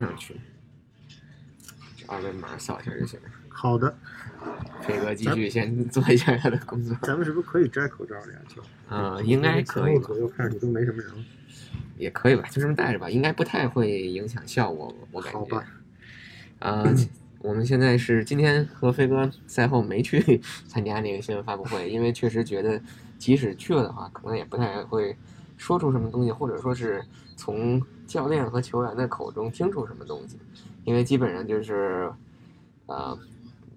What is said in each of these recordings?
上去，二维码扫一下就行了。好的，飞哥继续先做一下他的工作。咱们是不是可以摘口罩了呀？就嗯，应该可以吧，左右看上去都没什么人。也可以吧，就这么戴着吧，应该不太会影响效果，我感觉。好吧。啊、我们现在是今天和飞哥赛后没去参加那个新闻发布会，因为确实觉得即使去了的话，可能也不太会说出什么东西，或者说是从教练和球员的口中听出什么东西，因为基本上就是呃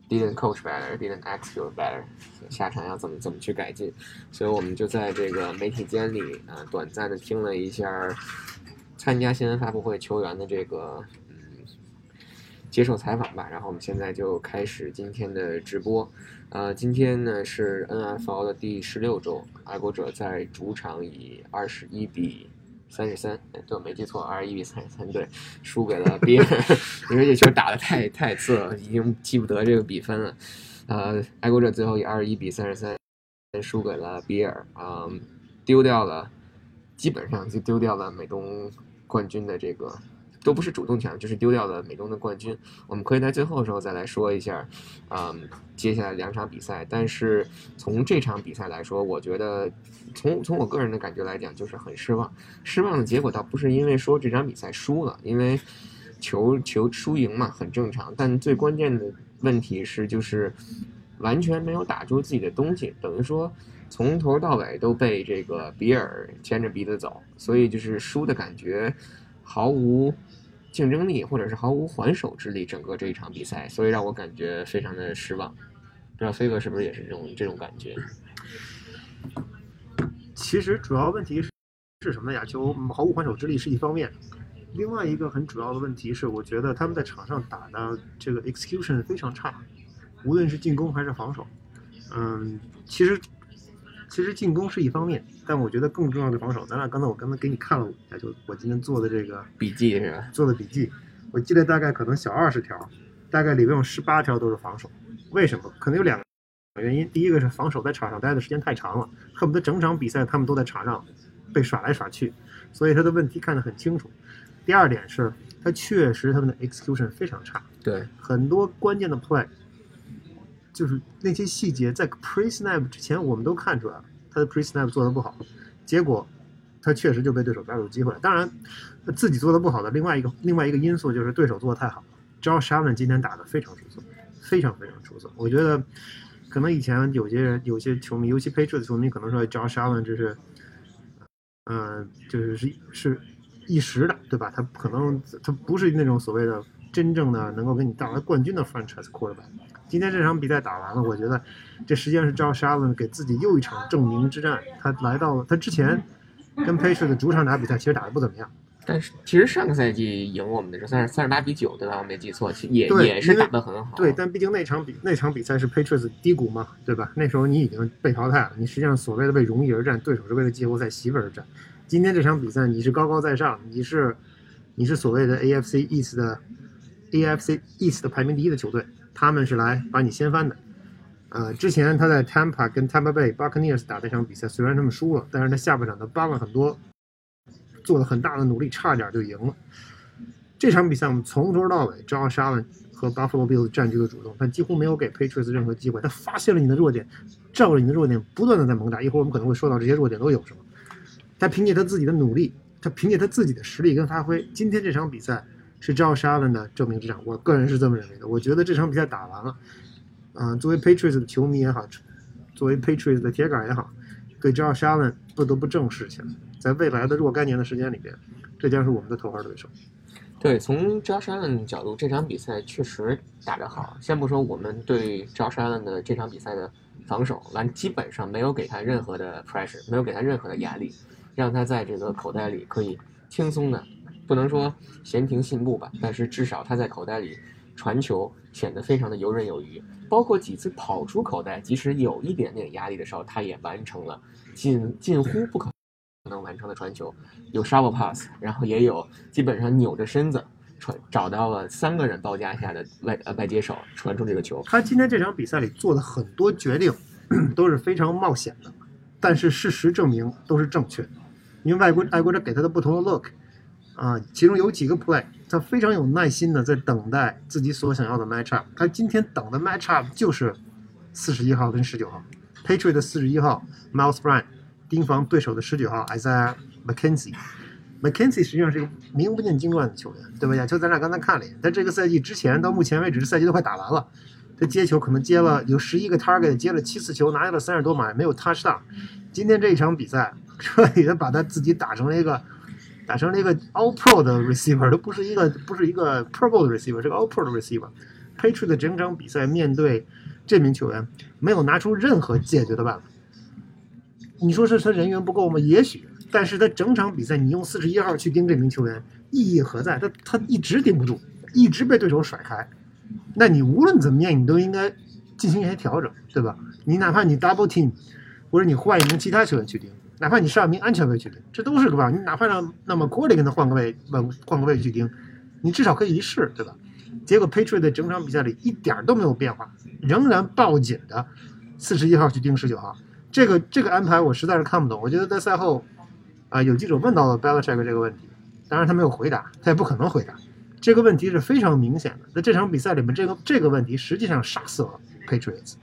didn't coach better, didn't execute better，下场要怎么怎么去改进，所以我们就在这个媒体间里、呃短暂的听了一下参加新闻发布会球员的这个嗯接受采访吧，然后我们现在就开始今天的直播。呃，今天呢是 NFL 的第十六周，爱国者在主场以二十一比三十三，对我没记错，二十一比三十三，对，输给了 比尔，因为这球打的太太次了，已经记不得这个比分了。呃，爱国者最后以二十一比三十三输给了比尔，啊、丢掉了，基本上就丢掉了美东冠军的这个。都不是主动抢，就是丢掉了美东的冠军。我们可以在最后的时候再来说一下，嗯，接下来两场比赛。但是从这场比赛来说，我觉得从从我个人的感觉来讲，就是很失望。失望的结果倒不是因为说这场比赛输了，因为球球输赢嘛很正常。但最关键的问题是，就是完全没有打出自己的东西，等于说从头到尾都被这个比尔牵着鼻子走，所以就是输的感觉毫无竞争力，或者是毫无还手之力。整个这一场比赛，所以让我感觉非常的失望。不知道飞哥是不是也是这种这种感觉？其实主要问题是是什么呀？就毫无还手之力是一方面，另外一个很主要的问题是，我觉得他们在场上打的这个 execution 非常差，无论是进攻还是防守。嗯，其实其实进攻是一方面，但我觉得更重要的防守。咱俩刚才我刚才给你看了一下，就我今天做的这个笔记是吧？做的笔记，我记得大概可能小二十条，大概里面有十八条都是防守。为什么？可能有两个原因。第一个是防守在场上待的时间太长了，恨不得整场比赛他们都在场上被耍来耍去，所以他的问题看得很清楚。第二点是，他确实他们的 execution 非常差，对，很多关键的 play，就是那些细节在 pre snap 之前我们都看出来了，他的 pre snap 做的不好，结果他确实就被对手抓住机会了。当然，他自己做的不好的另外一个另外一个因素就是对手做的太好了。Josh Allen 今天打的非常出色，非常非常出色。我觉得可能以前有些人有些球迷，尤其 Patriots 球迷可能说 Josh Allen 这是，嗯、就是是是一时的，对吧？他可能他不是那种所谓的真正的能够给你带来冠军的 franchise quarterback。今天这场比赛打完了，我觉得这实际上是 Josh Allen 给自己又一场证明之战。他来到了他之前跟 Patriots 主场打比赛，其实打得不怎么样。但是其实上个赛季赢我们的是三十三十八比九，对吧？我没记错，其实也对也是打得很好。对，但毕竟那场比那场比赛是 Patriots 低谷嘛，对吧？那时候你已经被淘汰了，你实际上所谓的为荣誉而战，对手是为了季后赛席位而战。今天这场比赛你是高高在上，你是你是所谓的 AFC East 的 AFC East 的排名第一的球队，他们是来把你掀翻的。呃，之前他在 Tampa 跟 Tampa Bay Buccaneers 打那场比赛，虽然他们输了，但是他下半场他帮了很多，做了很大的努力，差点就赢了。这场比赛我们从头到尾，Josh Allen 和 Buffalo Bills 占据了主动，他几乎没有给 Patriots 任何机会。他发现了你的弱点，照着你的弱点不断的在猛打。一会儿我们可能会说到这些弱点都有什么。他凭借他自己的努力，他凭借他自己的实力跟发挥，今天这场比赛是 Josh Allen 的证明这场。我个人是这么认为的。我觉得这场比赛打完了，嗯、作为 Patriots 的球迷也好，作为 Patriots 的铁杆也好，对 Josh Allen 不得不正视起来，在未来的若干年的时间里边，这将是我们的头号对手。对，从 Josh Allen 角度，这场比赛确实打得好。先不说我们对 Josh Allen 的这场比赛的防守，完基本上没有给他任何的 pressure，没有给他任何的压力，让他在这个口袋里可以轻松的，不能说闲庭信步吧，但是至少他在口袋里传球显得非常的游刃有余。包括几次跑出口袋，即使有一点点压力的时候，他也完成了近近乎不可能完成的传球，有 shovel pass，然后也有基本上扭着身子传找到了三个人包夹下的外呃外接手传出这个球。他今天这场比赛里做的很多决定 都是非常冒险的，但是事实证明都是正确的。因为外国爱国者给他的不同的 look，啊，其中有几个 play，他非常有耐心的在等待自己所想要的 match up。他今天等的 match up 就是四十一号跟十九号，Patriot 的四十一号 Miles Bryant 盯防对手的十九号 Isaiah McKenzie。McKenzie 实际上是一个名不见经传的球员，对吧？亚秋咱俩刚才看了一眼，在这个赛季之前到目前为止，这赛季都快打完了，他接球可能接了有十一个 target，接了七次球，拿下了三十多码，没有 touchdown。今天这一场比赛，彻底的把他自己打成了一个打成了一个 All Pro 的 receiver，都不是一个不是一个 Pro Bowl 的 receiver，是个 All Pro 的 receiver。Patriot 的整场比赛面对这名球员，没有拿出任何解决的办法。你说是他人员不够吗？也许，但是他整场比赛你用四十一号去盯这名球员，意义何在？他他一直盯不住，一直被对手甩开。那你无论怎么样，你都应该进行一些调整，对吧？你哪怕你 double team，或者你换一名其他球员去盯，哪怕你上一名安全位去盯，这都是个办法。你哪怕让那么库里跟他换个位，换换个位去盯，你至少可以一试，对吧？结果 Patriot 在整场比赛里一点都没有变化，仍然抱紧的四十一号去盯十九号。这个这个安排我实在是看不懂。我觉得在赛后啊、有记者问到了 Belichick 这个问题，当然他没有回答，他也不可能回答。这个问题是非常明显的，在这场比赛里面，这个这个问题实际上杀死了 Patriots，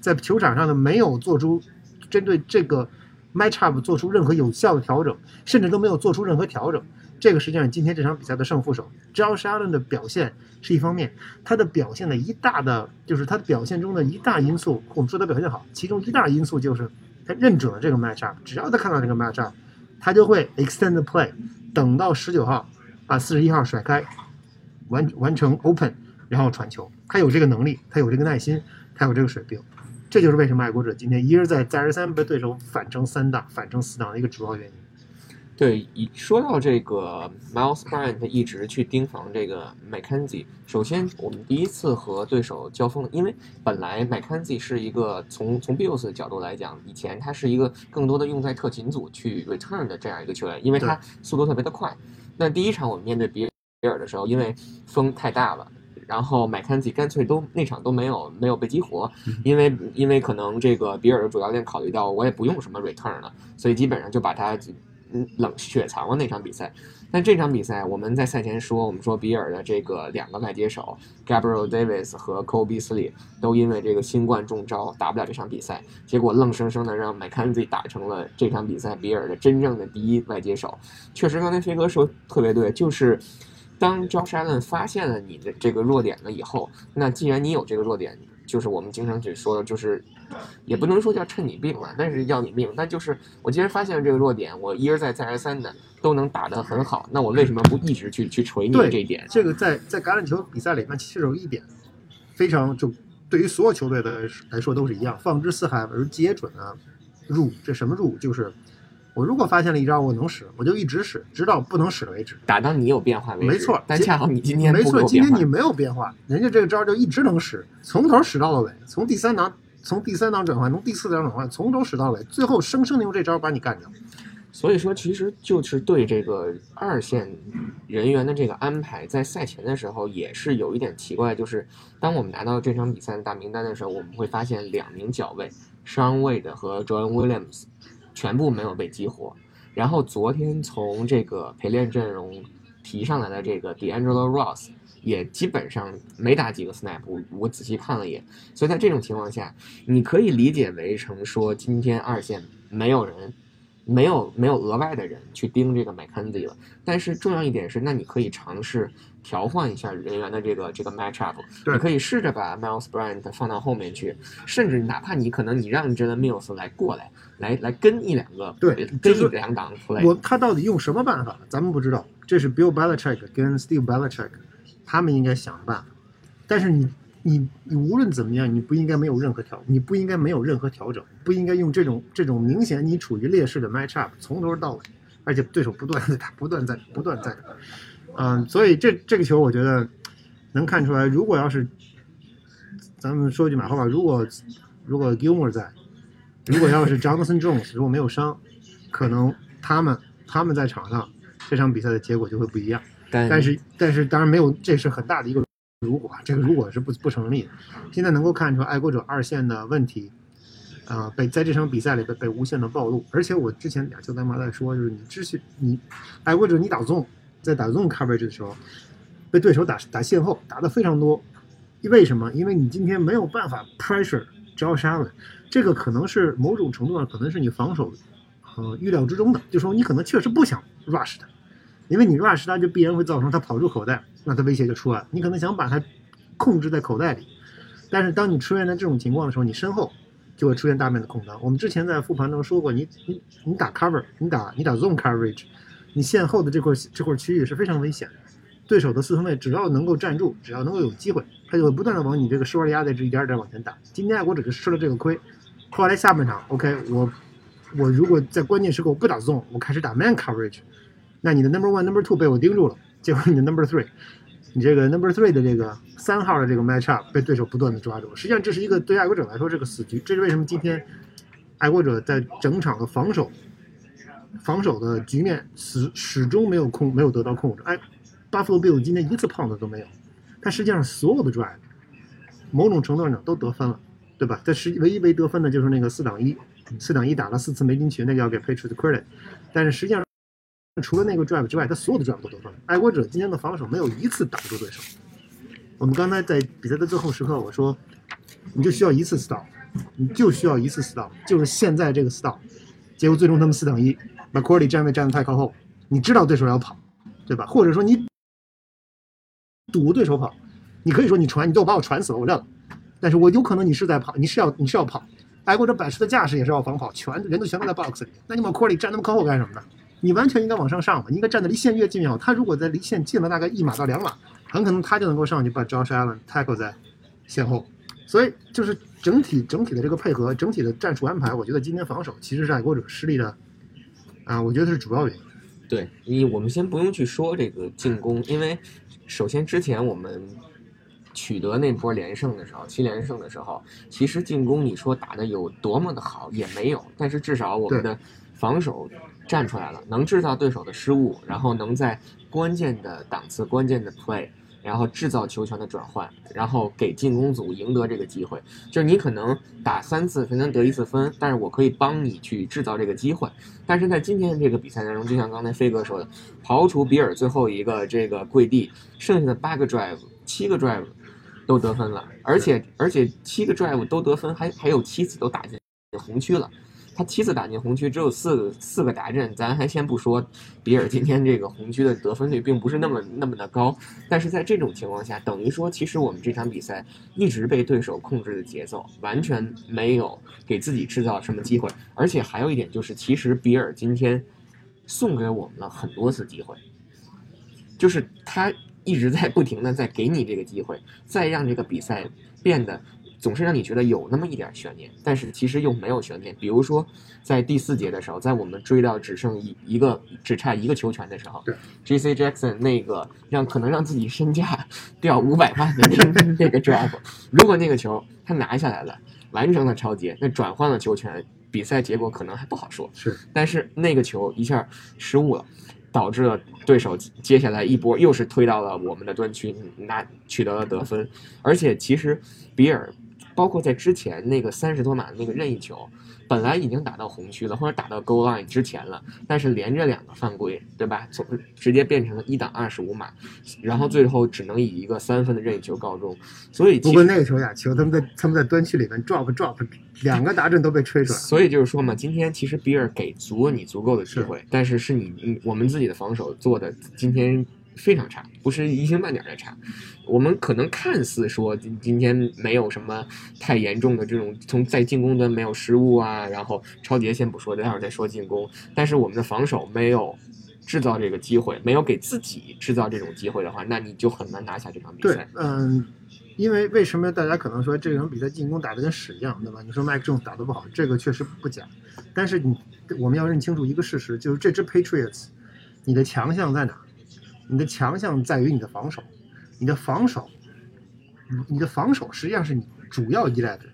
在球场上呢没有做出针对这个 matchup 做出任何有效的调整，甚至都没有做出任何调整。这个实际上今天这场比赛的胜负手，Josh Allen 的表现是一方面，他的表现的一大的就是他的表现中的一大因素，我们说他表现好，其中一大因素就是他认准了这个 matchup，只要他看到这个 matchup，他就会 extend the play，等到十九号把四十一号甩开，完完成 open，然后传球。他有这个能力，他有这个耐心，他有这个水平，这就是为什么爱国者今天一而再再而三被对手反成三档、反成四档的一个主要原因。对，一说到这个 Miles Bryant 一直去盯防这个 McKenzie，首先我们第一次和对手交锋，因为本来 McKenzie 是一个从从 Bills 的角度来讲，以前他是一个更多的用在特勤组去 return 的这样一个球员，因为他速度特别的快。那第一场我们面对比比尔的时候，因为风太大了。然后麦肯锡干脆都那场都没有没有被激活，因为因为可能这个比尔的主教练考虑到我也不用什么 return 了，所以基本上就把他嗯冷雪藏了那场比赛。但这场比赛我们在赛前说，我们说比尔的这个两个外接手 Gabriel Davis 和 Cole Beasley 都因为这个新冠中招打不了这场比赛，结果愣生生的让麦肯锡打成了这场比赛比尔的真正的第一外接手。确实，刚才飞哥说特别对，就是。当 Josh Allen 发现了你的这个弱点了以后，那既然你有这个弱点，就是我们经常去说的，就是也不能说叫趁你病了，但是要你命。但就是我既然发现了这个弱点，我一而再再而三的都能打得很好，那我为什么不一直去去锤你这一点？这个在在橄榄球比赛里面，其实有一点非常就对于所有球队的来说都是一样，放之四海而皆准啊。入这什么入？就是。我如果发现了一招我能使，我就一直使，直到不能使为止。打到你有变化为止。没错，但恰好你今天没错，今天你没有变化，人家这个招就一直能使，从头使到了尾，从第三档从第三档转换，从第四档转换，从头使到尾，最后生生的用这招把你干掉。所以说，其实就是对这个二线人员的这个安排，在赛前的时候也是有一点奇怪，就是当我们拿到这场比赛的大名单的时候，我们会发现两名角位 Sean Wade 和 Joan Williams。全部没有被激活，然后昨天从这个陪练阵容提上来的这个 D'Angelo Ross 也基本上没打几个 snap，我我仔细看了一眼，所以在这种情况下，你可以理解为成说今天二线没有人，没有没有额外的人去盯这个 McKenzie 了，但是重要一点是，那你可以尝试调换一下人员的这个这个 matchup，你可以试着把 Miles Bryant 放到后面去，甚至哪怕你可能你让 Jalen Mills 来过来。来来跟一两个对跟一两档 play，我他到底用什么办法，咱们不知道。这是 Bill Belichick 跟 Steve Belichick，他们应该想办法。但是你你你无论怎么样，你不应该没有任何调，你不应该没有任何调整，不应该用这种这种明显你处于劣势的 matchup 从头到尾，而且对手不断的打，不断在不断在打。嗯，所以这这个球我觉得能看出来，如果要是咱们说句马后炮，如果如果 Gilmore 在。如果要是 Jonathan Jones 如果没有伤，可能他们他们在场上这场比赛的结果就会不一样。但是但是当然没有，这是很大的一个如果，这个如果是不不成立。现在能够看出爱国者二线的问题，啊，被在这场比赛里被被无限的暴露。而且我之前俩球咱妈在说，就是你之前你爱国者你打 zone 在打 zone coverage 的时候，被对手打打线后打的非常多。为什么？因为你今天没有办法 pressure Josh Allen，这个可能是某种程度上可能是你防守呃预料之中的，就说你可能确实不想 rush 他，因为你 rush 他就必然会造成他跑出口袋，那他威胁就出来了。你可能想把他控制在口袋里，但是当你出现在这种情况的时候，你身后就会出现大面的空当。我们之前在复盘中说过，你你你打 cover，你打你打 zone coverage，你线后的这块这块区域是非常危险的。对手的四分卫只要能够站住，只要能够有机会，他就会不断的往你这个施瓦利亚的这一点点往前打。今天爱国者就吃了这个亏，后来下半场，OK，我我如果在关键时刻我不打 zone，我开始打 man coverage，那你的 number one number two 被我盯住了，结果你的 number three，你这个 number three 的这个三号的这个 match up 被对手不断的抓住。实际上这是一个对爱国者来说是个死局，这是为什么今天爱国者在整场的防守防守的局面始始终没有控没有得到控制。哎。Buffalo Bill 今天一次胖子都没有，他实际上所有的 drive，某种程度上都得分了，对吧？他实唯一没得分的就是那个四挡一，四挡一打了四次没进去，那个要给 Patriots credit。但是实际上，除了那个 drive 之外，他所有的 drive 都得分。爱国者今天的防守没有一次挡住对手。我们刚才在比赛的最后时刻，我说，你就需要一次 stop，你就需要一次 stop，就是现在这个 stop。结果最终他们四等一把 cordy 站位站得太靠后，你知道对手要跑，对吧？或者说你。堵对手跑，你可以说你传，你都把我传死了，我认了。但是我有可能你是在跑，你是要你是要跑，爱国者摆出的架势也是要防跑，全人都全都在 box 里。那你往 court 里站那么靠后干什么呢？你完全应该往上上嘛，你应该站的离线越近越好。他如果在离线近了大概一码到两码，很可能他就能够上去把 Josh Allen tackle 在线后。所以就是整体整体的这个配合，整体的战术安排，我觉得今天防守其实是爱国者失利的啊，我觉得是主要原因。对，你我们先不用去说这个进攻，因为。首先，之前我们取得那波连胜的时候，七连胜的时候，其实进攻你说打的有多么的好也没有，但是至少我们的防守站出来了，能制造对手的失误，然后能在关键的档次、关键的 play。然后制造球权的转换，然后给进攻组赢得这个机会。就是你可能打三次才能得一次分，但是我可以帮你去制造这个机会。但是在今天这个比赛当中，就像刚才飞哥说的，刨除比尔最后一个这个跪地，剩下的八个 drive，七个 drive 都得分了，而且而且七个 drive 都得分，还还有七次都打进红区了。他七次打进红区，只有四个四个达阵，咱还先不说，比尔今天这个红区的得分率并不是那么那么的高，但是在这种情况下，等于说其实我们这场比赛一直被对手控制的节奏，完全没有给自己制造什么机会，而且还有一点就是，其实比尔今天送给我们了很多次机会，就是他一直在不停的在给你这个机会，再让这个比赛变得。总是让你觉得有那么一点悬念，但是其实又没有悬念。比如说，在第四节的时候，在我们追到只剩一一个只差一个球权的时候，J C Jackson 那个让可能让自己身价 掉五百万的那那个 drive，如果那个球他拿下来了，完成了超节，那转换了球权，比赛结果可能还不好说。是，但是那个球一下失误了，导致了对手接下来一波又是推到了我们的端区，拿取得了得分，而且其实比尔。包括在之前那个三十多码的那个任意球，本来已经打到红区了，或者打到 goal line 之前了，但是连着两个犯规，对吧？从直接变成了一档二十五码，然后最后只能以一个三分的任意球告终。所以不过那个球呀，球他们在他们在端区里面 drop drop，两个达阵都被吹出来。所以就是说嘛，今天其实比尔给足了你足够的机会，但是是你我们自己的防守做的今天。非常差，不是一星半点的差。我们可能看似说今今天没有什么太严重的这种从在进攻端没有失误啊，然后超杰先不说，待会儿再说进攻。但是我们的防守没有制造这个机会，没有给自己制造这种机会的话，那你就很难拿下这场比赛。对，嗯，因为为什么大家可能说这场比赛进攻打得跟屎一样，对吧？你说麦克 Jones 打得不好，这个确实不假。但是你我们要认清楚一个事实，就是这支 Patriots，你的强项在哪？你的强项在于你的防守，你的防守，你的防守实际上是你主要依赖的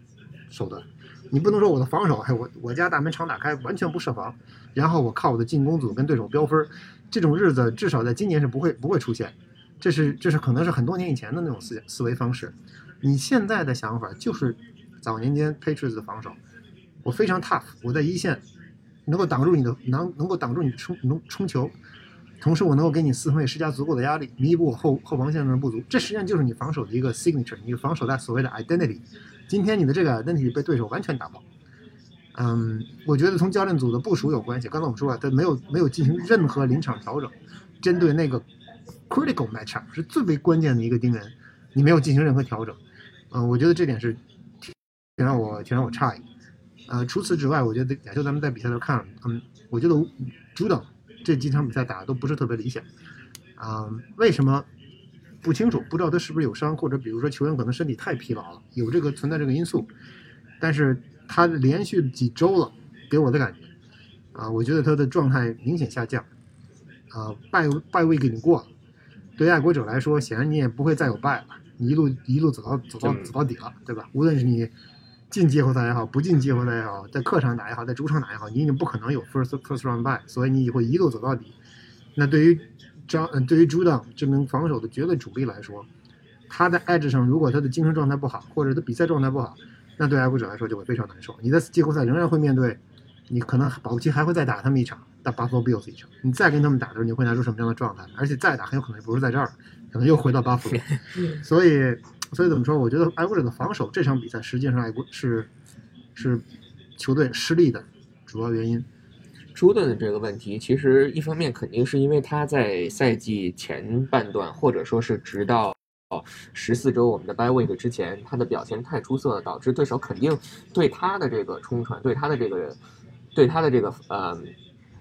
手段。你不能说我的防守，哎，我我家大门常打开，完全不设防，然后我靠我的进攻组跟对手飙分，这种日子至少在今年是不会不会出现。这是这是可能是很多年以前的那种思思维方式。你现在的想法就是早年间 Patriots 的防守，我非常 tough，我在一线能够挡住你的能能够挡住你冲能冲球。同时我能够给你四分卫施加足够的压力，弥补我后后防线上的不足。这实际上就是你防守的一个 signature，你防守的所谓的 identity。今天你的这个 identity 被对手完全打爆。嗯，我觉得从教练组的部署有关系。刚才我们说了，他没有没有进行任何临场调整，针对那个 critical matchup 是最为关键的一个丁元，你没有进行任何调整。嗯，我觉得这点是挺让我挺让我诧异。呃，除此之外，我觉得亚洲咱们在比赛的时候看了，嗯，我觉得主导这几场比赛打的都不是特别理想。啊、为什么？不清楚，不知道他是不是有伤，或者比如说球员可能身体太疲劳了，有这个存在这个因素。但是他连续几周了，给我的感觉，啊，我觉得他的状态明显下降，啊，败败位给你过了，对爱国者来说，显然你也不会再有败了，你一路一路走到走到走到底了，对吧？无论是你进季后赛也好，不进季后赛也好，在客场打也好，在主场打也好，你已经不可能有 first first round bye，所以你会一路走到底。那对于张，嗯对于朱当这名防守的绝对主力来说，他在 edge 上，如果他的精神状态不好，或者他比赛状态不好，那对爱国者来说就会非常难受。你在季后赛仍然会面对，你可能保不齐还会再打他们一场，打 Buffalo Bills 一场。你再跟他们打的时候，你会拿出什么样的状态？而且再打很有可能不是在这儿，可能又回到 Buffalo。所以，所以怎么说？我觉得爱国者的防守这场比赛实际上爱国是是球队失利的主要原因。朱顿的这个问题，其实一方面肯定是因为他在赛季前半段，或者说是直到十四周我们的 bye week 之前，他的表现太出色了，导致对手肯定对他的这个冲传，对他的这个，对他的这个呃，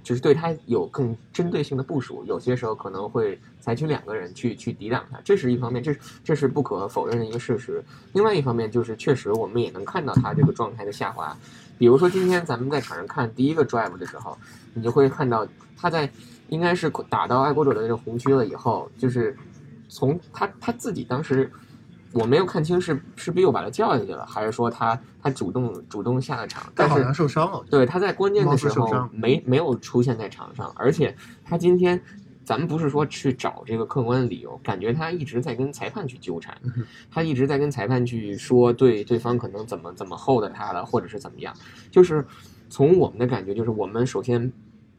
就是对他有更针对性的部署，有些时候可能会采取两个人去去抵挡他，这是一方面，这是这是不可否认的一个事实。另外一方面就是，确实我们也能看到他这个状态的下滑。比如说今天咱们在场上看第一个 drive 的时候，你就会看到他在应该是打到爱国者的这个红区了以后，就是从他他自己当时我没有看清是是 Bill 把他叫下去了，还是说他他主动主动下了场，但是他好像受伤了，对，他在关键的时候没没有出现在场上，而且他今天，咱们不是说去找这个客观的理由，感觉他一直在跟裁判去纠缠。嗯，他一直在跟裁判去说对对方可能怎么怎么 hold 他了，或者是怎么样，就是从我们的感觉，就是我们首先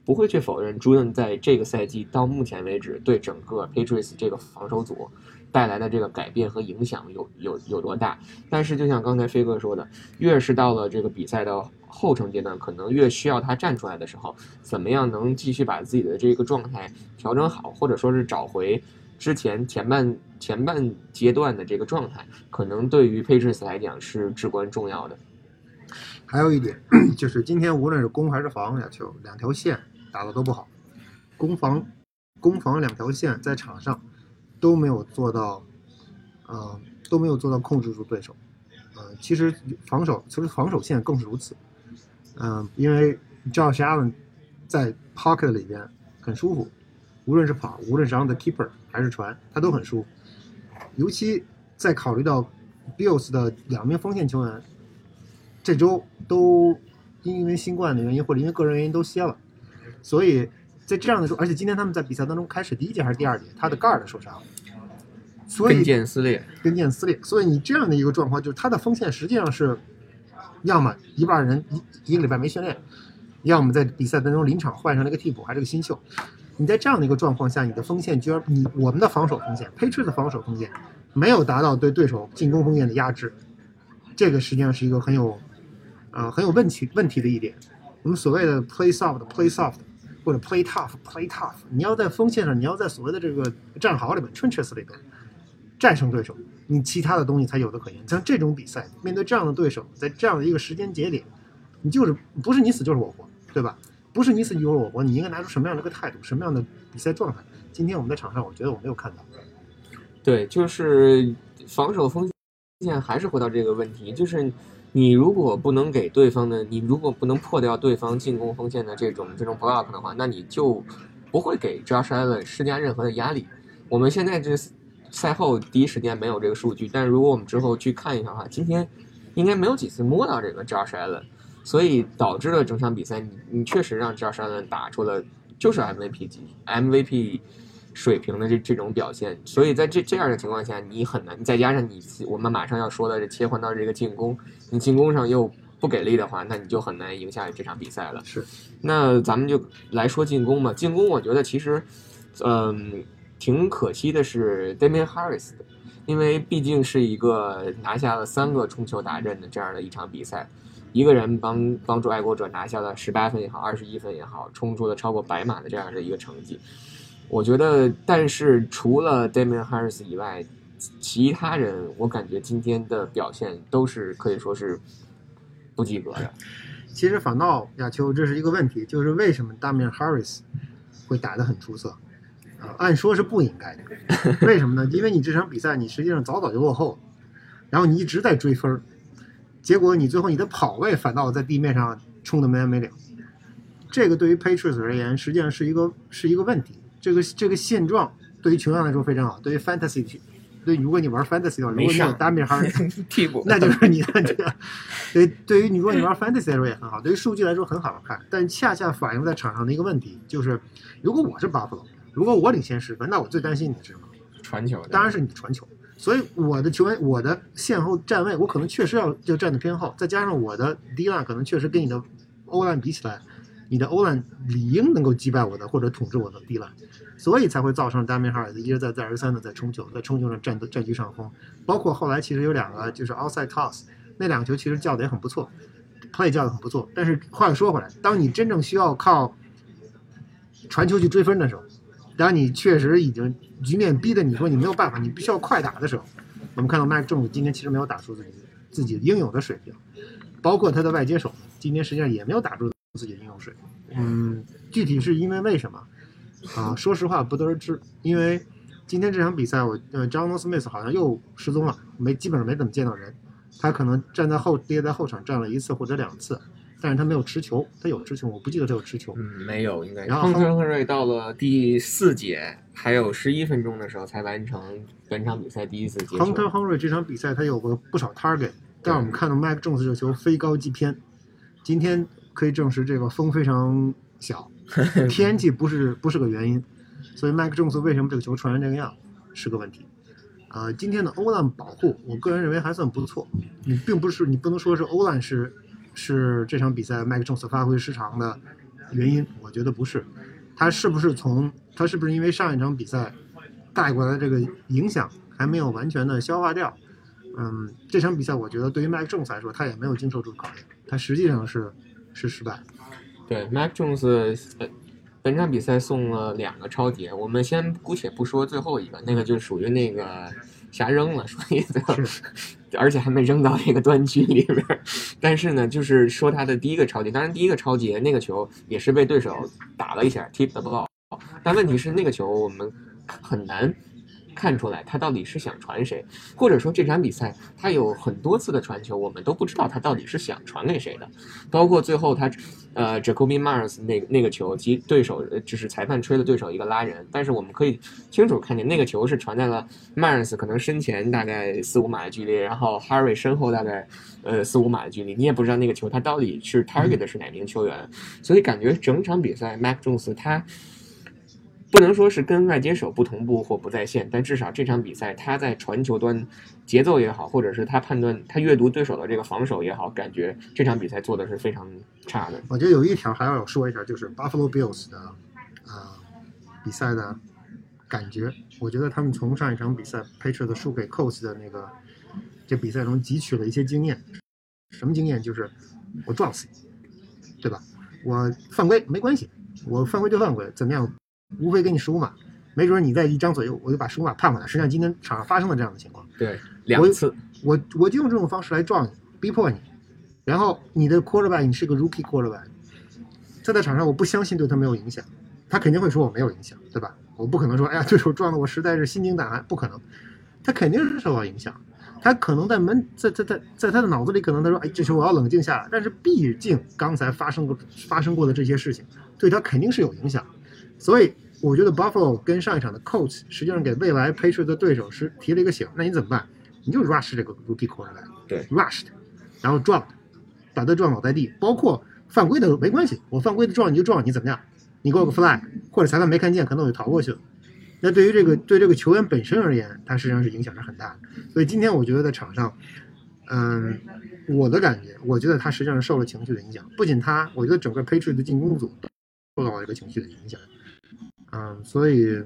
不会去否认朱顿在这个赛季到目前为止对整个 Patriots 这个防守组带来的这个改变和影响有有有多大。但是就像刚才飞哥说的，越是到了这个比赛的后程阶段，可能越需要他站出来的时候，怎么样能继续把自己的这个状态调整好，或者说是找回之前前半前半阶段的这个状态，可能对于 Patriots 来讲是至关重要的。还有一点 就是今天无论是攻还是防亚球，两条线打的都不好，攻防攻防两条线在场上都没有做到，呃都没有做到控制住对手。呃，其实防守其实防守线更是如此。嗯、因为 Josh Allen 在 pocket 里边很舒服，无论是跑，无论是 on the keeper 还是传，他都很舒服。尤其在考虑到 Bills 的两名锋线球员这周都因为新冠的原因或者因为个人原因都歇了，所以在这样的时候，而且今天他们在比赛当中开始第一节还是第二节，他的 guard 受伤了，所跟以腱撕裂，跟腱撕裂，所以你这样的一个状况，就是他的锋线实际上是，要么一半人一一个礼拜没训练，要么在比赛当中临场换上了一个替补，还是个新秀。你在这样的一个状况下，你的锋线居然你我们的防守锋线，Patriots 的防守锋线没有达到对对手进攻锋线的压制，这个实际上是一个很有，呃很有问题问题的一点。我们所谓的 play soft play soft 或者 play tough play tough，你要在锋线上，你要在所谓的这个战壕里面 trenches 里边战胜对手，你其他的东西才有的可言。像这种比赛，面对这样的对手，在这样的一个时间节点，你就是不是你死就是我活，对吧？不是你死就是我活，你应该拿出什么样的一个态度，什么样的比赛状态？今天我们在场上，我觉得我没有看到。对，就是防守锋线还是回到这个问题，就是你如果不能给对方的，你如果不能破掉对方进攻锋线的这种这种 block 的话，那你就不会给 Josh Allen 施加任何的压力。我们现在这赛后第一时间没有这个数据，但如果我们之后去看一下的话，今天应该没有几次摸到这个 Josh Allen，所以导致了整场比赛你你确实让 Josh Allen 打出了就是 MVP 级 MVP 水平的这这种表现，所以在这这样的情况下，你很难再加上你我们马上要说的这切换到这个进攻，你进攻上又不给力的话，那你就很难赢下这场比赛了。是，那咱们就来说进攻吧。进攻，我觉得其实嗯，挺可惜的是 Damian Harris 的，因为毕竟是一个拿下了三个冲球达阵的这样的一场比赛，一个人帮帮助爱国者拿下了十八分也好，二十一分也好，冲出了超过百码的这样的一个成绩。我觉得，但是除了 Damian Harris 以外，其他人我感觉今天的表现都是可以说是不及格的。其实反倒亚秋这是一个问题，就是为什么 Damian Harris 会打得很出色？啊，按说是不应该的，为什么呢？因为你这场比赛你实际上早早就落后了，然后你一直在追分儿，结果你最后你的跑位反倒在地面上冲得没完没了。这个对于 Patriots 而言，实际上是一个是一个问题。这个这个现状对于球员来说非常好，对于 Fantasy，对如果你玩 Fantasy 的话，如果你有 补，那就是你的这个。对，对于你如果你玩 Fantasy 来说也很好，对于数据来说很好看，但恰恰反映在场上的一个问题就是，如果我是 Buffalo，如果我领先十分，那我最担心你的是什么？传球。当然是你的传球。所以我的球员，我的线后站位，我可能确实要要站的偏后，再加上我的 D line 可能确实跟你的 O line 比起来。你的欧兰理应能够击败我的或者统治我的低兰，所以才会造成达米哈尔的一而再再而三的在冲球，在冲球上占占据上风。包括后来其实有两个就是 outside toss，那两个球其实叫的也很不错，play 叫的很不错。但是话又说回来，当你真正需要靠传球去追分的时候，当你确实已经局面逼得你说你没有办法，你必须要快打的时候，我们看到麦克政府今天其实没有打出自己自己应有的水平，包括他的外接手今天实际上也没有打出。自己的应用水，嗯，具体是因为为什么啊？说实话不得而知。因为今天这场比赛，我呃，John Smith 好像又失踪了，没基本上没怎么见到人。他可能站在后跌在后场站了一次或者两次，但是他没有持球，他有持球，我不记得他有持球。嗯，没有，应该。然后亨特亨瑞到了第四节还有十一分钟的时候才完成本场比赛第一次接球。亨特亨瑞这场比赛他有过不少 target，但我们看到 Mike Jones 这球飞高即偏，今天。可以证实这个风非常小，天气不是不是个原因，所以麦克·琼斯为什么这个球传成这个样是个问题。啊，今天的欧兰保护，我个人认为还算不错。你并不是你不能说是欧兰是是这场比赛麦克·琼斯发挥失常的原因，我觉得不是。他是不是从他是不是因为上一场比赛带过来这个影响还没有完全的消化掉？嗯，这场比赛我觉得对于麦克·琼斯来说，他也没有经受住考验，他实际上是。是失败。对，Mac Jones，呃，本场比赛送了两个超级，我们先姑且不说最后一个，那个就属于那个瞎扔了，属于 而且还没扔到那个端区里面。但是呢，就是说他的第一个超级，当然第一个超级那个球也是被对手打了一下，tip the ball。但问题是那个球我们很难。看出来他到底是想传谁，或者说这场比赛他有很多次的传球，我们都不知道他到底是想传给谁的。包括最后他，呃，Jacoby Mars 那那个球，及对手就是裁判吹了对手一个拉人，但是我们可以清楚看见那个球是传在了 Mars 可能身前大概四五码的距离，然后 Harry 身后大概呃四五码的距离，你也不知道那个球他到底是 target 的是哪名球员，所以感觉整场比赛 Mac Jones 他。不能说是跟外接手不同步或不在线，但至少这场比赛他在传球端节奏也好，或者是他判断、他阅读对手的这个防守也好，感觉这场比赛做的是非常差的。我觉得有一条还要说一下，就是 Buffalo Bills 的呃比赛的感觉，我觉得他们从上一场比赛 Patriots 输给 Coats 的那个这比赛中汲取了一些经验。什么经验？就是我撞死你，对吧？我犯规没关系，我犯规就犯规，怎么样？无非给你十五码，没准你在一张左右，我就把十五码判过来。实际上今天场上发生了这样的情况。对，两次，我我就用这种方式来撞你，逼迫你。然后你的 quarterback 你是个 rookie quarterback，他在场上我不相信对他没有影响，他肯定会说我没有影响，对吧？我不可能说哎呀对手撞的我实在是心惊胆寒，不可能，他肯定是受到影响。他可能在门在在在在他的脑子里可能他说哎这球我要冷静下来，但是毕竟刚才发生过发生过的这些事情对他肯定是有影响。所以我觉得 Buffalo 跟上一场的 Coach 实际上给未来 Patriots 的对手是提了一个醒。那你怎么办？你就 rush 这个 rookie quarterback，对，rush，然后撞，把他撞倒在地。包括犯规的没关系，我犯规的撞你就撞你怎么样？你给我个 flag，或者裁判没看见，可能我就逃过去了。那对于这个对这个球员本身而言，他实际上是影响是很大的。所以今天我觉得在场上，嗯，我的感觉，我觉得他实际上是受了情绪的影响。不仅他，我觉得整个 Patriots 的进攻组受到了这个情绪的影响。嗯，所以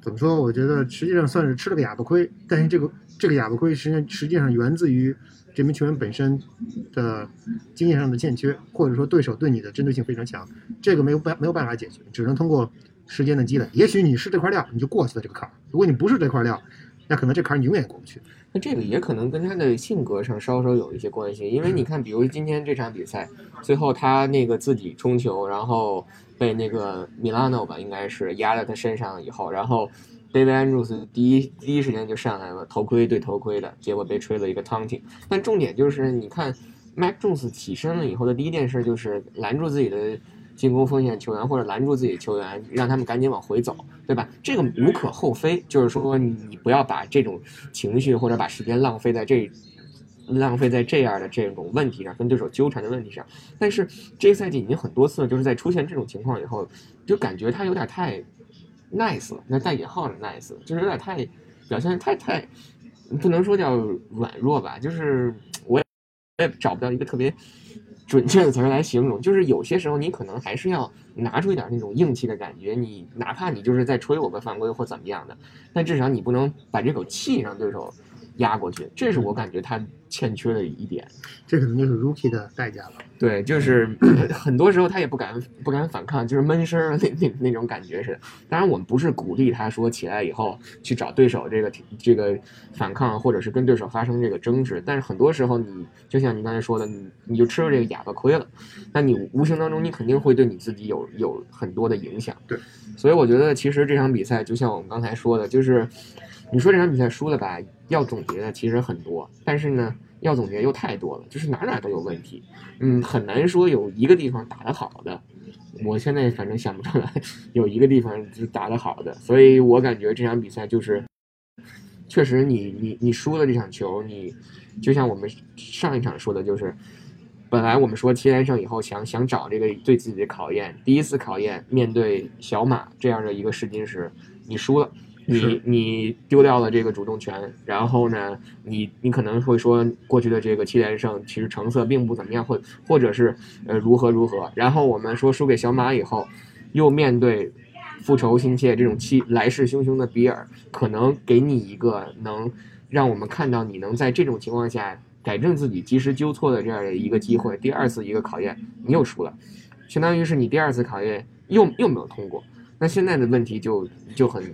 怎么说？我觉得实际上算是吃了个哑巴亏，但是这个这个哑巴亏实际上实际上源自于这名球员本身的经验上的欠缺，或者说对手对你的针对性非常强，这个没有办没有办法解决，只能通过时间的积累。也许你是这块料，你就过去了这个坎儿；如果你不是这块料，那可能这坎儿你永远也过不去。那这个也可能跟他的性格上稍稍有一些关系，因为你看，比如今天这场比赛，最后他那个自己冲球，然后被那个米拉诺吧，应该是压在他身上以后，然后 David Andrews 第一第一时间就上来了，头盔对头盔的，结果被吹了一个 taunting。但重点就是，你看 Mac Jones 起身了以后的第一件事就是拦住自己的。进攻锋线球员或者拦住自己球员，让他们赶紧往回走，对吧？这个无可厚非，就是说你不要把这种情绪或者把时间浪费在这浪费在这样的这种问题上，跟对手纠缠的问题上。但是这个赛季已经很多次了，就是在出现这种情况以后，就感觉他有点太 nice 了，那带引号的 nice，就是有点太表现太太不能说叫软弱吧，就是我也我也找不到一个特别。准确的词儿来形容，就是有些时候你可能还是要拿出一点那种硬气的感觉，你哪怕你就是在吹我个犯规或怎么样的，但至少你不能把这口气让对手压过去，这是我感觉他欠缺的一点。这可能就是 rookie 的代价了。对，就是 很多时候他也不敢不敢反抗，就是闷声儿 那那那种感觉是。当然，我们不是鼓励他说起来以后去找对手这个这个反抗，或者是跟对手发生这个争执。但是很多时候，你就像你刚才说的，你你就吃了这个哑巴亏了，那你无形当中你肯定会对你自己有有很多的影响。对，所以我觉得其实这场比赛就像我们刚才说的，就是你说这场比赛输了吧，要总结的其实很多，但是呢。要总结又太多了，就是哪哪都有问题，嗯，很难说有一个地方打得好的。我现在反正想不出来有一个地方是打得好的，所以我感觉这场比赛就是，确实你你你输了这场球，你就像我们上一场说的，就是本来我们说七连胜以后想想找这个对自己的考验，第一次考验面对小马这样的一个试金石，你输了。你你丢掉了这个主动权，然后呢，你你可能会说过去的这个七连胜其实成色并不怎么样，或或者是呃如何如何。然后我们说输给小马以后，又面对复仇心切这种气来势汹汹的比尔，可能给你一个能让我们看到你能在这种情况下改正自己、及时纠错的这样的一个机会。第二次一个考验，你又输了，相当于是你第二次考验又又没有通过。那现在的问题就就很。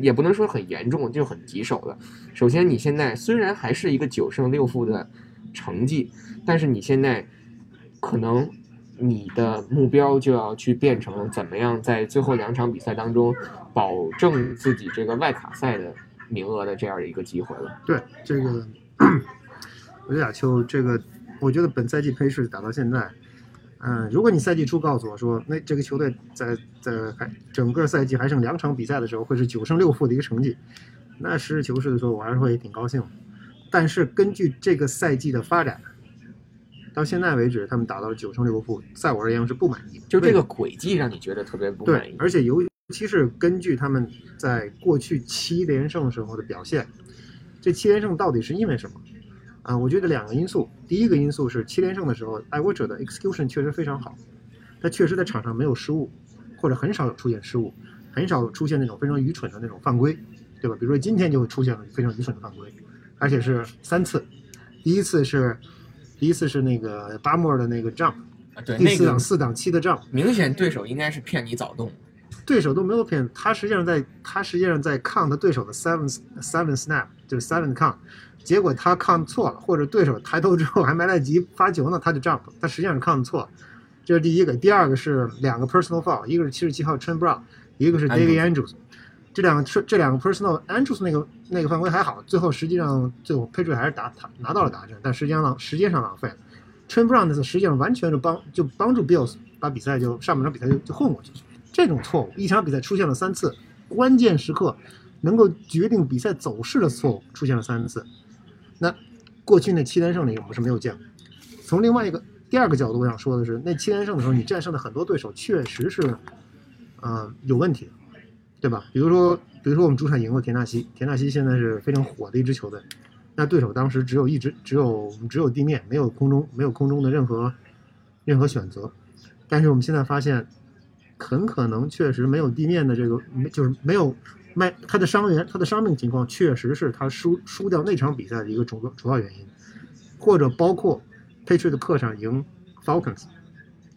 也不能说很严重，就很棘手了。首先，你现在虽然还是一个九胜六负的成绩，但是你现在可能你的目标就要去变成怎么样在最后两场比赛当中保证自己这个外卡赛的名额的这样的一个机会了。对这个，我觉得亚秋这个，我觉得本赛季配势打到现在。嗯，如果你赛季初告诉我说，那这个球队在在还整个赛季还剩两场比赛的时候，会是九胜六负的一个成绩，那实事求是的说，我还是会挺高兴。但是根据这个赛季的发展，到现在为止，他们打到了九胜六负，在我而言是不满意的。就这个轨迹让你觉得特别不满意。对，而且尤其是根据他们在过去七连胜时候的表现，这七连胜到底是因为什么？啊，我觉得两个因素。第一个因素是七连胜的时候，爱国者的 execution 确实非常好，他确实在场上没有失误，或者很少有出现失误，很少出现那种非常愚蠢的那种犯规，对吧？比如说今天就会出现了非常愚蠢的犯规，而且是三次。第一次是第一次是那个巴莫尔的那个仗，对，第四档四档七的仗，明显对手应该是骗你早动，对手都没有骗他，实际上在他实际上在抗他对手的 seven seven snap 就是 seven count。结果他抗错了，或者对手抬头之后还没来得及发球呢，他就 jump，他实际上是抗错了。这是第一个，第二个是两个 personal foul，一个是七十七号 Chen Brown，一个是 David Andrews。这两个这两个 personal Andrews 那个那个犯规还好，最后实际上最后 Patriot 还是打拿到了打阵，但时间浪时间上浪费了。Chen Brown 那次实际上完全是帮就帮助 Bills 把比赛就上半场比赛就就混过去。这种错误一场比赛出现了三次，关键时刻能够决定比赛走势的错误出现了三次。那过去那七连胜里我们是没有见过。从另外一个第二个角度，我想说的是，那七连胜的时候，你战胜的很多对手确实是，呃，有问题的，对吧？比如说，比如说我们主场赢过田纳西，田纳西现在是非常火的一支球队，那对手当时只有一支，只有只有地面，没有空中，没有空中的任何任何选择。但是我们现在发现，很可能确实没有地面的这个，没就是没有卖他的伤员，他的伤病情况确实是他输输掉那场比赛的一个主主要原因，或者包括 Patriot 客场赢 Falcons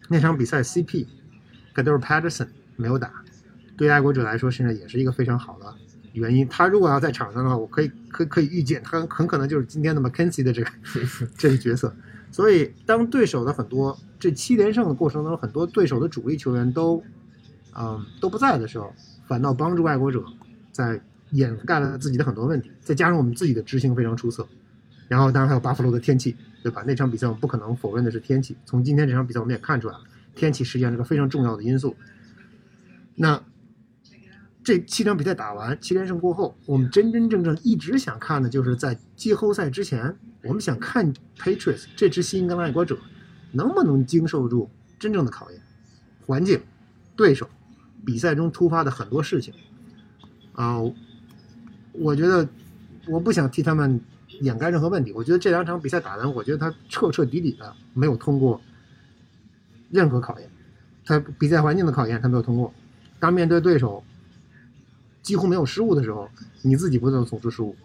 那场比赛 CP g a d e r Patterson 没有打，对爱国者来说现在也是一个非常好的原因。他如果要在场上的话，我可以可可以预见他很可能就是今天的 McKenzie 的这个 这个角色。所以，当对手的很多这七连胜的过程当中，很多对手的主力球员都，嗯，都不在的时候，反倒帮助爱国者在掩盖了自己的很多问题。再加上我们自己的执行非常出色，然后当然还有巴弗罗的天气，对吧？那场比赛我们不可能否认的是天气。从今天这场比赛我们也看出来了，天气实际上是个非常重要的因素。那这七场比赛打完，七连胜过后，我们真真正正一直想看的就是在季后赛之前。我们想看 Patriots 这支新英格兰爱国者能不能经受住真正的考验，环境、对手、比赛中突发的很多事情啊，我觉得我不想替他们掩盖任何问题。我觉得这两场比赛打完，我觉得他彻彻底底的没有通过任何考验，他比赛环境的考验他没有通过。当面对对手几乎没有失误的时候，你自己不能总出失误。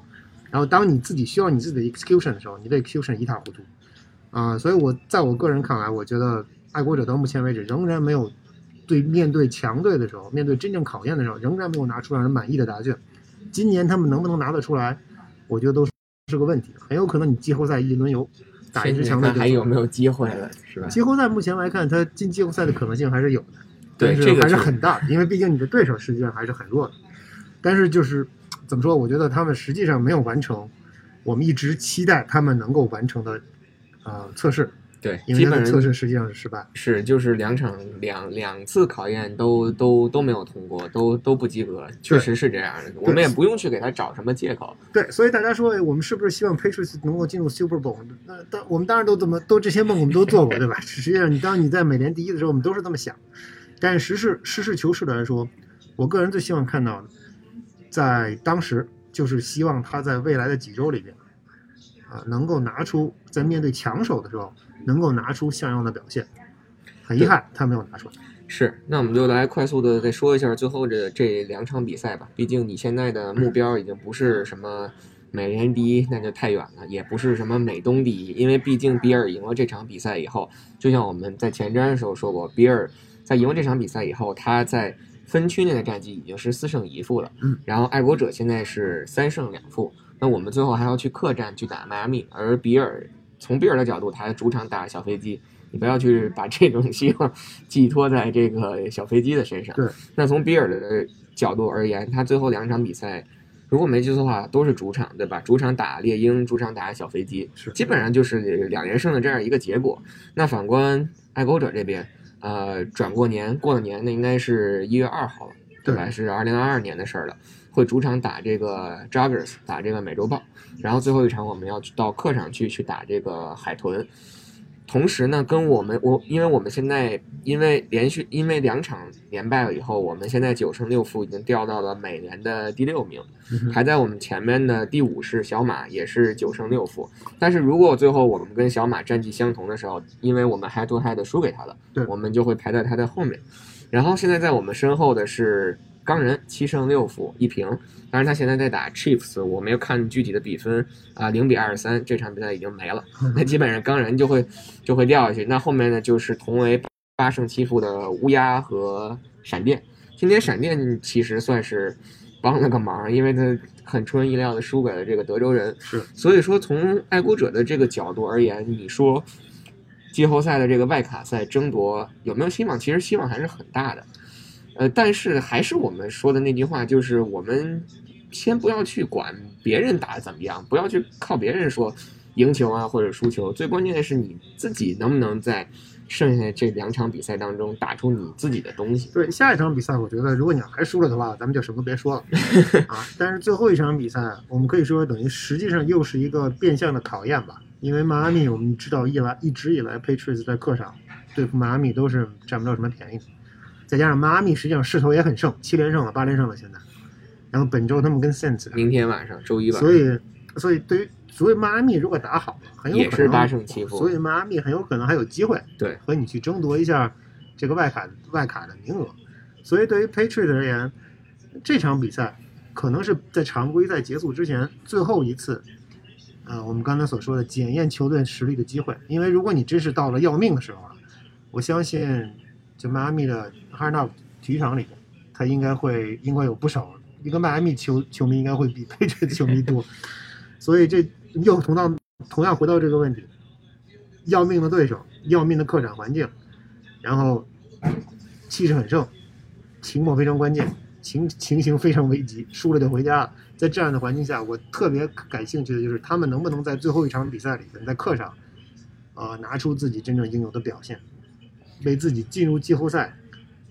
然后，当你自己需要你自己的 execution 的时候，你的 execution 一塌糊涂，啊，所以我在我个人看来，我觉得爱国者到目前为止仍然没有对面对强队的时候，面对真正考验的时候，仍然没有拿出让人满意的答卷。今年他们能不能拿得出来，我觉得都是个问题。很有可能你季后赛一轮游打一支强队，还有没有机会了，是吧？季后赛目前来看，他进季后赛的可能性还是有的，对，这个还是很大的，因为毕竟你的对手实际上还是很弱的。但是就是。怎么说？我觉得他们实际上没有完成我们一直期待他们能够完成的呃测试。对，基本测试实际上是失败。是，就是两场两两次考验都都都没有通过，都都不及格，确实是这样的。我们也不用去给他找什么借口。对，所以大家说，我们是不是希望 Patriots 能够进入 Super Bowl？那当我们当然都这么都这些梦我们都做过，对吧？实际上，你当你在美联第一的时候，我们都是这么想。但是实事实事求是的来说，我个人最希望看到的。在当时，就是希望他在未来的几周里边，啊，能够拿出在面对强手的时候，能够拿出像样的表现。很遗憾，他没有拿出来。是，那我们就来快速的再说一下最后这这两场比赛吧。毕竟你现在的目标已经不是什么美联第一，那就太远了；也不是什么美东第一，因为毕竟比尔赢了这场比赛以后，就像我们在前瞻的时候说过，比尔在赢了这场比赛以后，他在。分区内的战绩已经是四胜一负了，嗯，然后爱国者现在是三胜两负，那我们最后还要去客战去打迈阿密，而比尔从比尔的角度，他主场打小飞机，你不要去把这种希望 寄托在这个小飞机的身上。对，那从比尔的角度而言，他最后两场比赛，如果没记错的话，都是主场，对吧？主场打猎鹰，主场打小飞机，是基本上就是两连胜的这样一个结果。那反观爱国者这边。呃，转过年过了年，那应该是一月二号了，对吧？是二零二二年的事儿了。会主场打这个 Joggers，打这个美洲豹，然后最后一场我们要到客场去去打这个海豚。同时呢，跟我们我，因为我们现在因为连续因为两场连败了以后，我们现在九胜六负已经掉到了美联的第六名，排在我们前面的第五是小马，也是九胜六负。但是如果最后我们跟小马战绩相同的时候，因为我们 head to head 输给他了，我们就会排在他的后面。然后现在在我们身后的是。钢人七胜六负一平，当然他现在在打 Chiefs，我没有看具体的比分啊，零比二十三，这场比赛已经没了，那基本上钢人就会就会掉下去。那后面呢就是同为八胜七负的乌鸦和闪电。今天闪电其实算是帮了个忙，因为他很出人意料的输给了这个德州人。是，所以说从爱国者的这个角度而言，你说季后赛的这个外卡赛争夺有没有希望？其实希望还是很大的。呃，但是还是我们说的那句话，就是我们先不要去管别人打的怎么样，不要去靠别人说赢球啊或者输球，最关键的是你自己能不能在剩下这两场比赛当中打出你自己的东西。对，下一场比赛，我觉得如果你还输了的话，咱们就什么都别说了 啊。但是最后一场比赛，我们可以说等于实际上又是一个变相的考验吧，因为迈阿密我们知道一来一直以来 Patriots 在客场对付迈阿密都是占不到什么便宜的。再加上迈阿密实际上势头也很盛，七连胜了，八连胜了现在。然后本周他们跟 Saints，明天晚上周一晚上。所以，所以对于所以迈阿密如果打好了，很有可能也是八胜七负。所以迈阿密很有可能还有机会，对，和你去争夺一下这个外卡外卡的名额。所以对于 Patriot 而言，这场比赛可能是在常规赛结束之前最后一次，呃，我们刚才所说的检验球队实力的机会。因为如果你真是到了要命的时候了，我相信就迈阿密的 Hard Rock 体育场里，他应该会应该有不少一个迈阿密球球迷应该会比 Patriot 球迷多，所以这又同到同样回到这个问题，要命的对手，要命的客场环境，然后气势很盛，情况非常关键。情情形非常危急，输了就回家了。在这样的环境下，我特别感兴趣的就是他们能不能在最后一场比赛里，在客场，啊，拿出自己真正应有的表现，为自己进入季后赛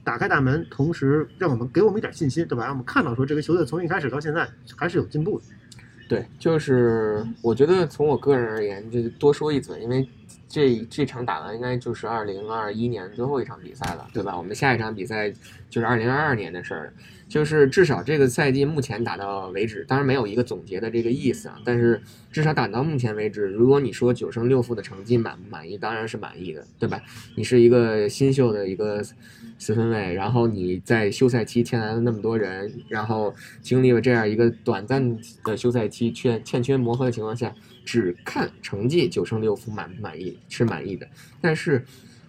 打开大门，同时让我们给我们一点信心，对吧？让我们看到说这个球队从一开始到现在还是有进步的。对，就是我觉得从我个人而言，就多说一嘴，因为。这这场打完应该就是二零二一年最后一场比赛了，对吧？我们下一场比赛就是二零二二年的事儿，就是至少这个赛季目前打到为止，当然没有一个总结的这个意思啊，但是至少打到目前为止，如果你说九胜六负的成绩满不满意，当然是满意的，对吧？你是一个新秀的一个四分卫，然后你在休赛期签来了那么多人，然后经历了这样一个短暂的休赛期，缺欠缺磨合的情况下。只看成绩九胜六负满不满意是满意的，但是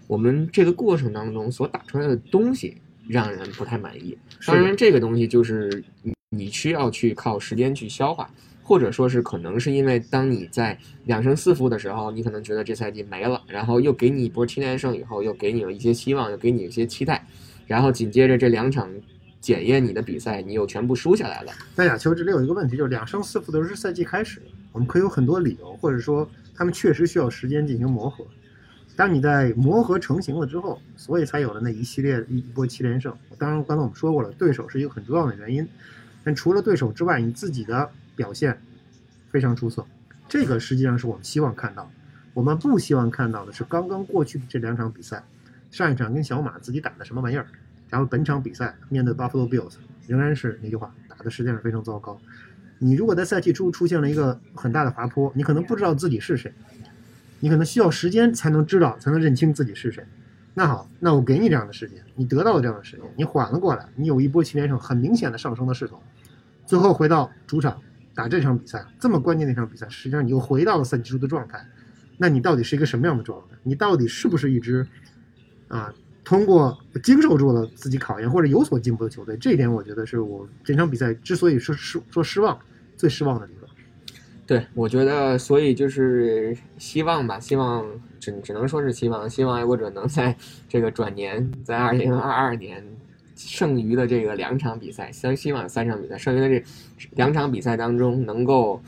我们这个过程当中所打出来的东西让人不太满意。当然，这个东西就是你你需要去靠时间去消化，或者说是可能是因为当你在两胜四负的时候，你可能觉得这赛季没了，然后又给你一波七连胜以后，又给你了一些希望，又给你一些期待，然后紧接着这两场检验你的比赛，你又全部输下来了。在亚球这里有一个问题，就是两胜四负都是赛季开始。我们可以有很多理由，或者说他们确实需要时间进行磨合。当你在磨合成型了之后，所以才有了那一系列一波七连胜。当然，刚才我们说过了，对手是一个很重要的原因。但除了对手之外，你自己的表现非常出色，这个实际上是我们希望看到。我们不希望看到的是刚刚过去的这两场比赛，上一场跟小马自己打的什么玩意儿，然后本场比赛面对 Buffalo Bills，仍然是那句话，打的实际上非常糟糕。你如果在赛季初出现了一个很大的滑坡，你可能不知道自己是谁，你可能需要时间才能知道，才能认清自己是谁。那好，那我给你这样的时间，你得到了这样的时间，你缓了过来，你有一波七连胜，很明显的上升的势头。最后回到主场打这场比赛，这么关键的一场比赛，实际上你又回到了赛季初的状态。那你到底是一个什么样的状态？你到底是不是一支啊？通过经受住了自己考验或者有所进步的球队，这一点我觉得是我这场比赛之所以说失说失望最失望的地方。对，我觉得所以就是希望吧，希望只只能说是希望，希望爱国者能在这个转年，在二零二二年剩余的这个两场比赛，相希望三场比赛剩余的这两场比赛当中，能够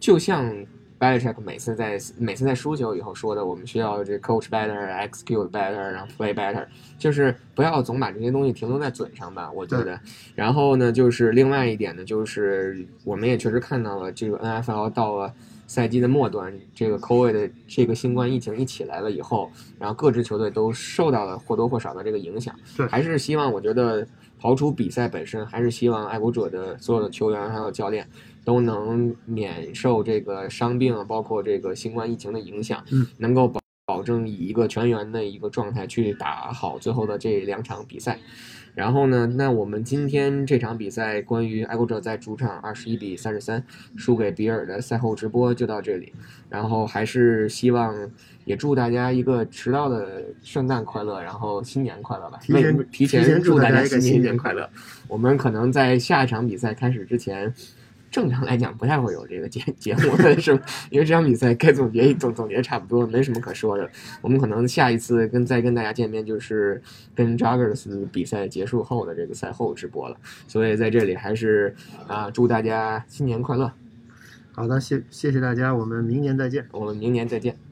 就像。Belichick 每次在每次在输球以后说的，我们需要这 coach better, execute better，然后 play better，就是不要总把这些东西停留在嘴上吧，我觉得。然后呢，就是另外一点呢，就是我们也确实看到了，这个 NFL 到了赛季的末端，这个 COVID 的这个新冠疫情一起来了以后，然后各支球队都受到了或多或少的这个影响。对，还是希望我觉得刨除比赛本身，还是希望爱国者的所有的球员还有教练。都能免受这个伤病，包括这个新冠疫情的影响，嗯，能够保保证以一个全员的一个状态去打好最后的这两场比赛。然后呢，那我们今天这场比赛关于爱国者在主场二十一比三十三输给比尔的赛后直播就到这里。然后还是希望也祝大家一个迟到的圣诞快乐，然后新年快乐吧。提前提前祝大家新年快乐。我们可能在下一场比赛开始之前。正常来讲不太会有这个节节目但是，因为这场比赛该总结总总结差不多，没什么可说的。我们可能下一次跟再跟大家见面就是跟 Juggers 比赛结束后的这个赛后直播了。所以在这里还是啊，祝大家新年快乐。好的，谢谢谢大家，我们明年再见。我们明年再见。